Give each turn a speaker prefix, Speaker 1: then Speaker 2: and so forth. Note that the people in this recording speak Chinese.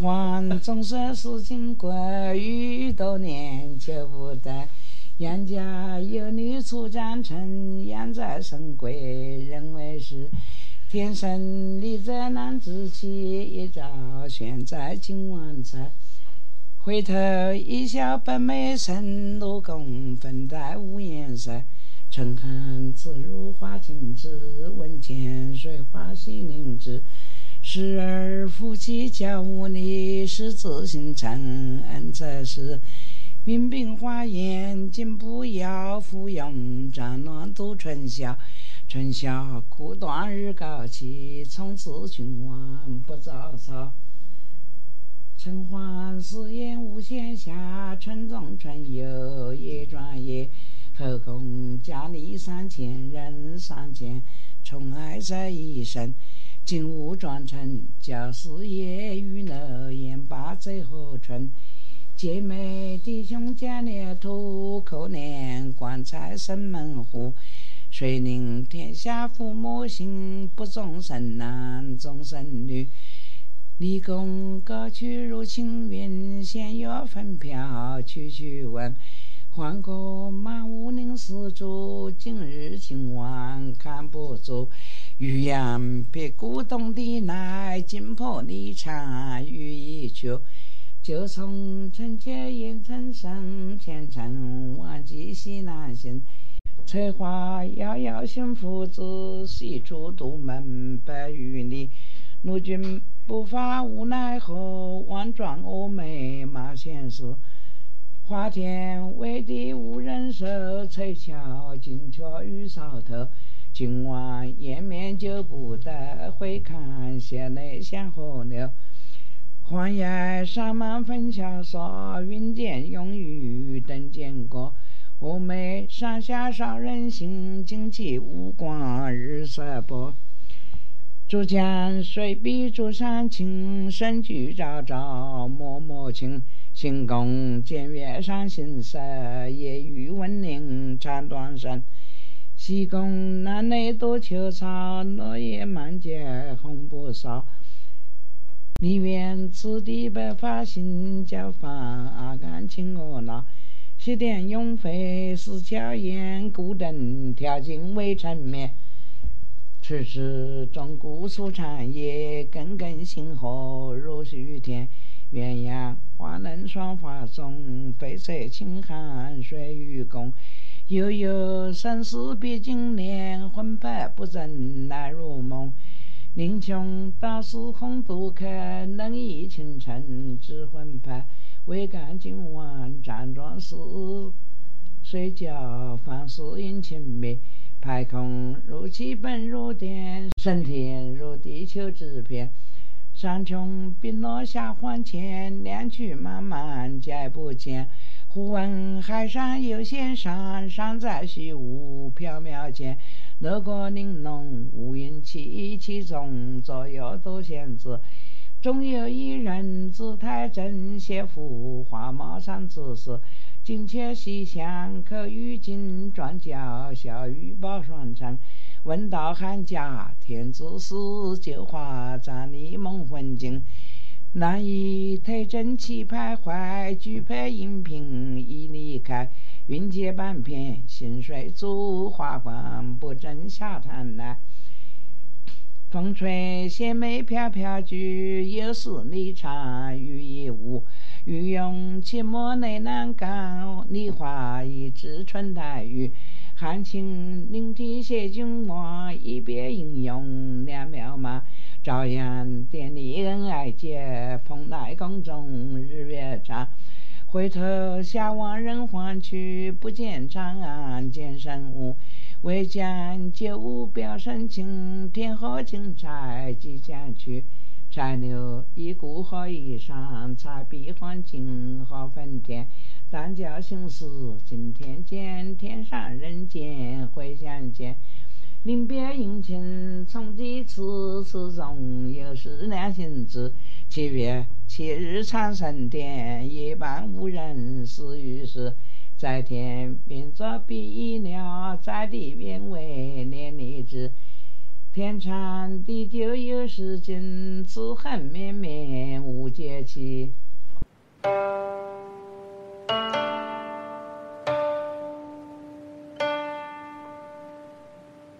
Speaker 1: 欢总说是金贵，遇多年求不得。杨家有女初长成，养在深闺，认为是天生丽质难自弃，一朝选在金王台。回头一笑百媚生，六宫粉黛无颜色。春寒自入花径枝，闻千水花洗凝脂。时而夫妻交无力，是自心诚恩则是。明鬓花艳金不要，芙蓉帐暖度春宵。春宵苦短日高起，从此君王不早朝。春欢时宴无闲暇，春中春游夜转夜。后宫佳丽三千，人三千，宠爱在一身。金屋妆成教师爷，玉楼宴罢醉和春。姐妹弟兄见列土，可怜棺材生门户。谁令天下父母心，不重生男重生女？立功高去如青云，仙乐风飘去去闻。换个满屋临丝竹，今日今晚看不住。玉阳别古董的来，金婆离场雨一秋。就从城前烟尘生，前尘忘记西南行。翠花遥遥新夫子，西出独门百余里。陆军不发无奈何，万状峨眉马前死。花田为地无人收，翠翘金雀玉搔头。今晚颜面就不得，回看血泪向河流。黄叶洒满粉潇洒，云间用雨等见过。峨眉山下少人行，旌旗无光日色薄。竹江水比竹山青，深居昭昭默默情。行宫见月上行色，夜雨闻铃唱断声。西宫南内多秋草，落叶满阶红不扫。梨园子弟白发新，叫房阿干请我老。西殿永飞似娇燕，孤灯跳尽未成眠。迟迟钟鼓诉长夜，耿耿星河入虚天。鸳鸯花冷霜华中，翡翠轻寒水与共。悠悠生死别经年，魂魄不正难入梦。宁穷道是红独客，能忆清晨知魂魄。未干今晚辗转时，睡觉方是引情灭。排空如气本如电，升天如地球之片。山穷冰落下黄泉，两曲漫漫皆不见。忽闻海上有仙山，山在虚无缥缈间。乐过玲珑无云气，其中左右多仙子。中有一人姿态正，写幅画马上之时。金阙细香口语经，转角笑语报双成。问道汉家天子事，旧话站立梦魂惊。难以推正气徘徊，举杯饮品已离开。云阶半片，心水煮，花光不正下潭来。风吹仙袂飘飘菊，有时离场雨亦无。欲用切莫内难干，梨花一枝春带雨。含情凝涕谢君王，一别应用两渺茫。朝阳典礼恩爱结，蓬莱宫中日月长。回头下望人寰去，不见长安见神武。唯将旧物表深情，天河金钗即将去。残留一故好衣裳，彩笔换金好分田。但教心事今天见，天上人间会相见。临别殷勤从几次，此中又是两行字。七月七日长生殿，夜半无人私语时。在天边作比翼鸟，在地边为连理枝。天长地久有时尽，此恨绵绵无绝期。